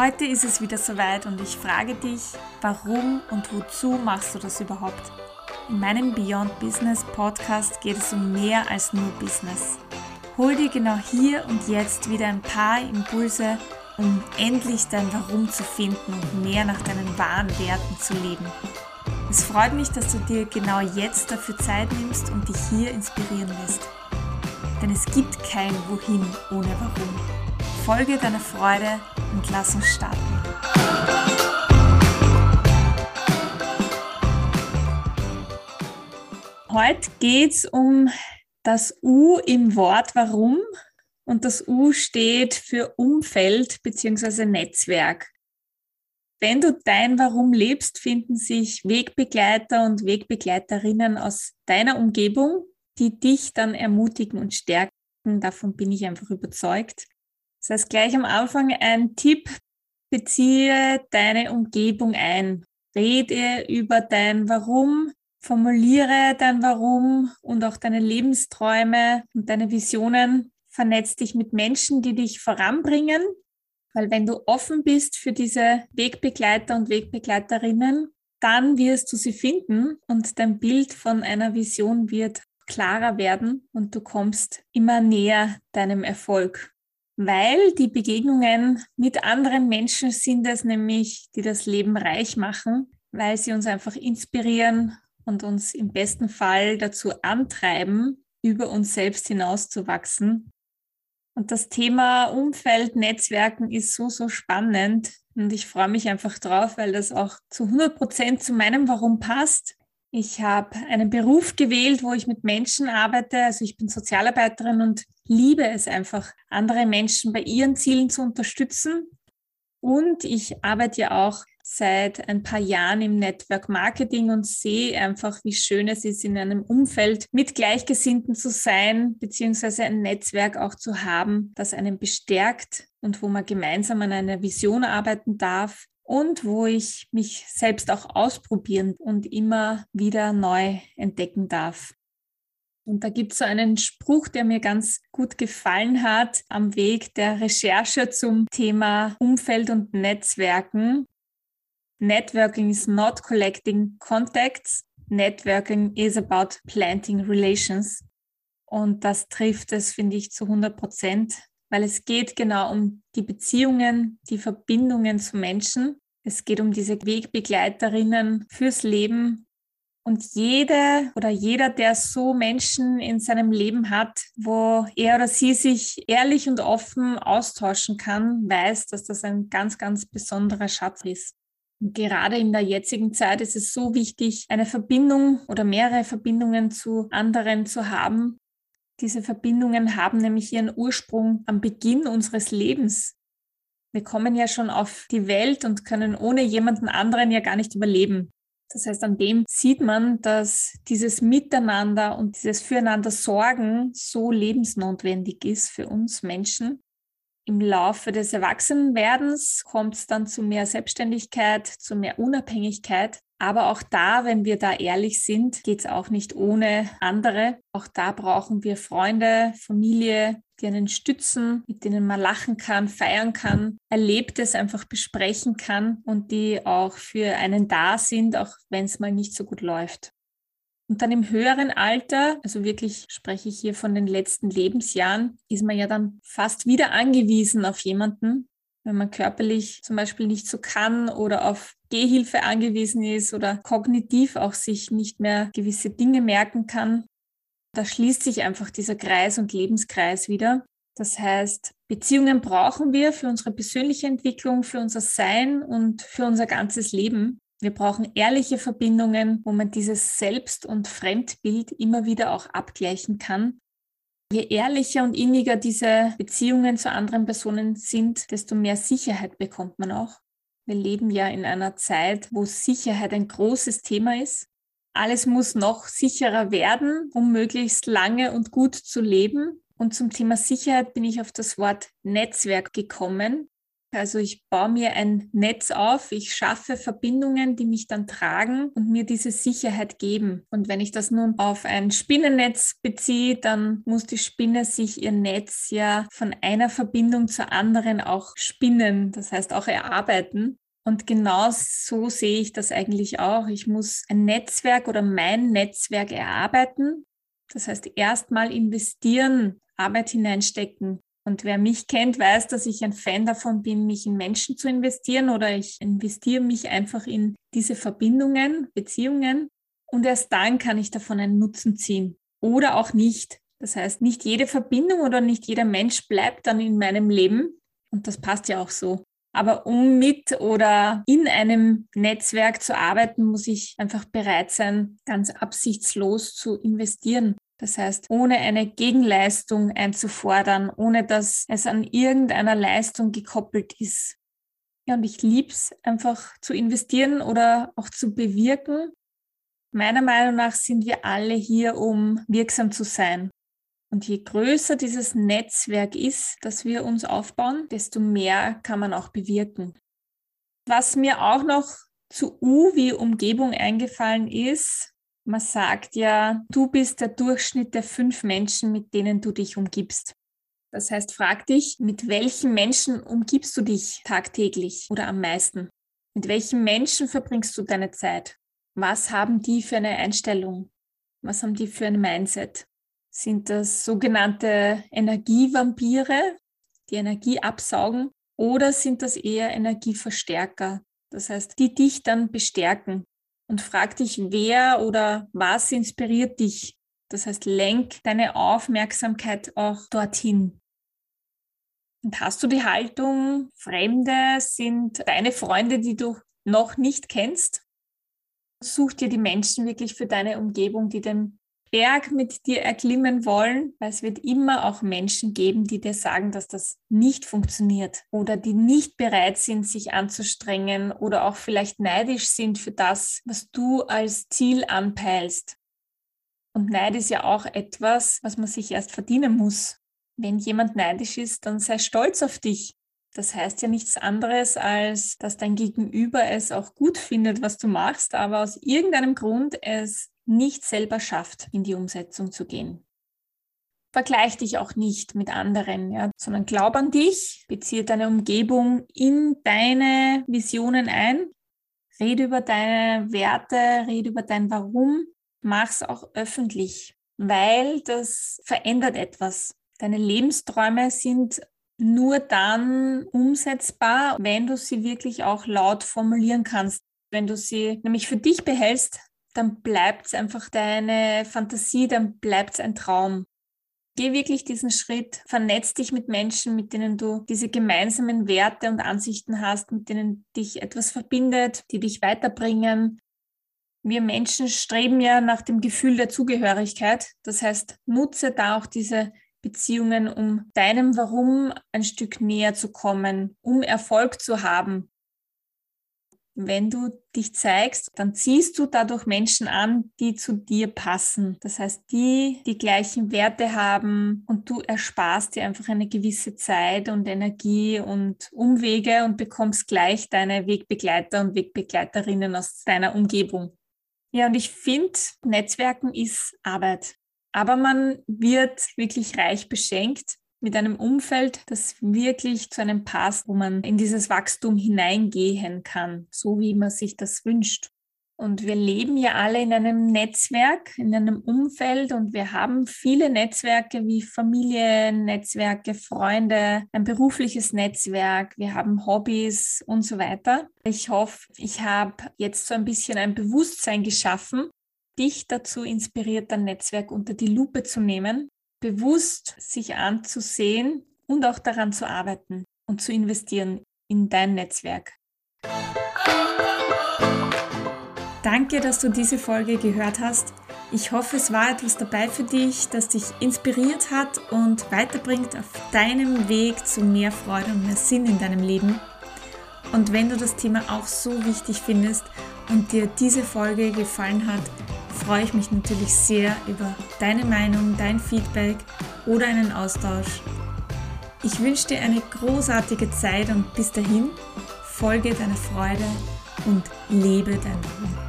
Heute ist es wieder soweit und ich frage dich, warum und wozu machst du das überhaupt? In meinem Beyond Business Podcast geht es um mehr als nur Business. Hol dir genau hier und jetzt wieder ein paar Impulse, um endlich dein Warum zu finden und mehr nach deinen wahren Werten zu leben. Es freut mich, dass du dir genau jetzt dafür Zeit nimmst und dich hier inspirieren lässt. Denn es gibt kein Wohin ohne Warum. Folge deiner Freude und lass uns starten. Heute geht es um das U im Wort Warum und das U steht für Umfeld bzw. Netzwerk. Wenn du dein Warum lebst, finden sich Wegbegleiter und Wegbegleiterinnen aus deiner Umgebung, die dich dann ermutigen und stärken. Davon bin ich einfach überzeugt. Das heißt, gleich am Anfang ein Tipp, beziehe deine Umgebung ein. Rede über dein Warum, formuliere dein Warum und auch deine Lebensträume und deine Visionen. Vernetz dich mit Menschen, die dich voranbringen, weil wenn du offen bist für diese Wegbegleiter und Wegbegleiterinnen, dann wirst du sie finden und dein Bild von einer Vision wird klarer werden und du kommst immer näher deinem Erfolg weil die Begegnungen mit anderen Menschen sind es nämlich, die das Leben reich machen, weil sie uns einfach inspirieren und uns im besten Fall dazu antreiben, über uns selbst hinauszuwachsen. Und das Thema Umfeld, Netzwerken ist so, so spannend. Und ich freue mich einfach drauf, weil das auch zu 100 Prozent zu meinem Warum passt. Ich habe einen Beruf gewählt, wo ich mit Menschen arbeite. Also ich bin Sozialarbeiterin und liebe es einfach, andere Menschen bei ihren Zielen zu unterstützen. Und ich arbeite ja auch seit ein paar Jahren im Network Marketing und sehe einfach, wie schön es ist, in einem Umfeld mit Gleichgesinnten zu sein, beziehungsweise ein Netzwerk auch zu haben, das einen bestärkt und wo man gemeinsam an einer Vision arbeiten darf und wo ich mich selbst auch ausprobieren und immer wieder neu entdecken darf. Und da gibt es so einen Spruch, der mir ganz gut gefallen hat am Weg der Recherche zum Thema Umfeld und Netzwerken. Networking is not collecting contacts. Networking is about planting relations. Und das trifft es, finde ich, zu 100 Prozent weil es geht genau um die Beziehungen, die Verbindungen zu Menschen. Es geht um diese Wegbegleiterinnen fürs Leben. Und jede oder jeder, der so Menschen in seinem Leben hat, wo er oder sie sich ehrlich und offen austauschen kann, weiß, dass das ein ganz, ganz besonderer Schatz ist. Und gerade in der jetzigen Zeit ist es so wichtig, eine Verbindung oder mehrere Verbindungen zu anderen zu haben, diese Verbindungen haben nämlich ihren Ursprung am Beginn unseres Lebens. Wir kommen ja schon auf die Welt und können ohne jemanden anderen ja gar nicht überleben. Das heißt, an dem sieht man, dass dieses Miteinander und dieses Füreinander Sorgen so lebensnotwendig ist für uns Menschen. Im Laufe des Erwachsenwerdens kommt es dann zu mehr Selbstständigkeit, zu mehr Unabhängigkeit. Aber auch da, wenn wir da ehrlich sind, geht es auch nicht ohne andere. Auch da brauchen wir Freunde, Familie, die einen stützen, mit denen man lachen kann, feiern kann, Erlebtes einfach besprechen kann und die auch für einen da sind, auch wenn es mal nicht so gut läuft. Und dann im höheren Alter, also wirklich spreche ich hier von den letzten Lebensjahren, ist man ja dann fast wieder angewiesen auf jemanden, wenn man körperlich zum Beispiel nicht so kann oder auf Gehhilfe angewiesen ist oder kognitiv auch sich nicht mehr gewisse Dinge merken kann. Da schließt sich einfach dieser Kreis und Lebenskreis wieder. Das heißt, Beziehungen brauchen wir für unsere persönliche Entwicklung, für unser Sein und für unser ganzes Leben. Wir brauchen ehrliche Verbindungen, wo man dieses Selbst- und Fremdbild immer wieder auch abgleichen kann Je ehrlicher und inniger diese Beziehungen zu anderen Personen sind, desto mehr Sicherheit bekommt man auch. Wir leben ja in einer Zeit, wo Sicherheit ein großes Thema ist. Alles muss noch sicherer werden, um möglichst lange und gut zu leben. Und zum Thema Sicherheit bin ich auf das Wort Netzwerk gekommen. Also ich baue mir ein Netz auf, ich schaffe Verbindungen, die mich dann tragen und mir diese Sicherheit geben. Und wenn ich das nun auf ein Spinnennetz beziehe, dann muss die Spinne sich ihr Netz ja von einer Verbindung zur anderen auch spinnen, das heißt auch erarbeiten. Und genau so sehe ich das eigentlich auch. Ich muss ein Netzwerk oder mein Netzwerk erarbeiten. Das heißt, erstmal investieren, Arbeit hineinstecken. Und wer mich kennt, weiß, dass ich ein Fan davon bin, mich in Menschen zu investieren oder ich investiere mich einfach in diese Verbindungen, Beziehungen. Und erst dann kann ich davon einen Nutzen ziehen. Oder auch nicht. Das heißt, nicht jede Verbindung oder nicht jeder Mensch bleibt dann in meinem Leben. Und das passt ja auch so. Aber um mit oder in einem Netzwerk zu arbeiten, muss ich einfach bereit sein, ganz absichtslos zu investieren. Das heißt, ohne eine Gegenleistung einzufordern, ohne dass es an irgendeiner Leistung gekoppelt ist. Ja, und ich liebe es einfach zu investieren oder auch zu bewirken. Meiner Meinung nach sind wir alle hier, um wirksam zu sein. Und je größer dieses Netzwerk ist, das wir uns aufbauen, desto mehr kann man auch bewirken. Was mir auch noch zu U wie Umgebung eingefallen ist, man sagt ja, du bist der Durchschnitt der fünf Menschen, mit denen du dich umgibst. Das heißt, frag dich, mit welchen Menschen umgibst du dich tagtäglich oder am meisten? Mit welchen Menschen verbringst du deine Zeit? Was haben die für eine Einstellung? Was haben die für ein Mindset? Sind das sogenannte Energievampire, die Energie absaugen, oder sind das eher Energieverstärker? Das heißt, die dich dann bestärken. Und frag dich, wer oder was inspiriert dich? Das heißt, lenk deine Aufmerksamkeit auch dorthin. Und hast du die Haltung, Fremde sind deine Freunde, die du noch nicht kennst? Such dir die Menschen wirklich für deine Umgebung, die den Berg mit dir erklimmen wollen, weil es wird immer auch Menschen geben, die dir sagen, dass das nicht funktioniert oder die nicht bereit sind, sich anzustrengen oder auch vielleicht neidisch sind für das, was du als Ziel anpeilst. Und Neid ist ja auch etwas, was man sich erst verdienen muss. Wenn jemand neidisch ist, dann sei stolz auf dich. Das heißt ja nichts anderes, als dass dein Gegenüber es auch gut findet, was du machst, aber aus irgendeinem Grund es nicht selber schafft, in die Umsetzung zu gehen. Vergleich dich auch nicht mit anderen, ja, sondern glaub an dich, beziehe deine Umgebung in deine Visionen ein, rede über deine Werte, rede über dein Warum, mach's auch öffentlich, weil das verändert etwas. Deine Lebensträume sind nur dann umsetzbar, wenn du sie wirklich auch laut formulieren kannst. Wenn du sie nämlich für dich behältst, dann bleibt es einfach deine Fantasie, dann bleibt es ein Traum. Geh wirklich diesen Schritt, vernetz dich mit Menschen, mit denen du diese gemeinsamen Werte und Ansichten hast, mit denen dich etwas verbindet, die dich weiterbringen. Wir Menschen streben ja nach dem Gefühl der Zugehörigkeit. Das heißt, nutze da auch diese Beziehungen, um deinem Warum ein Stück näher zu kommen, um Erfolg zu haben, wenn du dich zeigst, dann ziehst du dadurch Menschen an, die zu dir passen. Das heißt, die die gleichen Werte haben und du ersparst dir einfach eine gewisse Zeit und Energie und Umwege und bekommst gleich deine Wegbegleiter und Wegbegleiterinnen aus deiner Umgebung. Ja, und ich finde, Netzwerken ist Arbeit. Aber man wird wirklich reich beschenkt, mit einem Umfeld, das wirklich zu einem passt, wo man in dieses Wachstum hineingehen kann, so wie man sich das wünscht. Und wir leben ja alle in einem Netzwerk, in einem Umfeld und wir haben viele Netzwerke wie Familiennetzwerke, Freunde, ein berufliches Netzwerk, wir haben Hobbys und so weiter. Ich hoffe, ich habe jetzt so ein bisschen ein Bewusstsein geschaffen, dich dazu inspiriert, dein Netzwerk unter die Lupe zu nehmen bewusst sich anzusehen und auch daran zu arbeiten und zu investieren in dein Netzwerk. Danke, dass du diese Folge gehört hast. Ich hoffe, es war etwas dabei für dich, das dich inspiriert hat und weiterbringt auf deinem Weg zu mehr Freude und mehr Sinn in deinem Leben. Und wenn du das Thema auch so wichtig findest und dir diese Folge gefallen hat, freue ich mich natürlich sehr über deine Meinung, dein Feedback oder einen Austausch. Ich wünsche dir eine großartige Zeit und bis dahin folge deiner Freude und lebe dein Ruhm.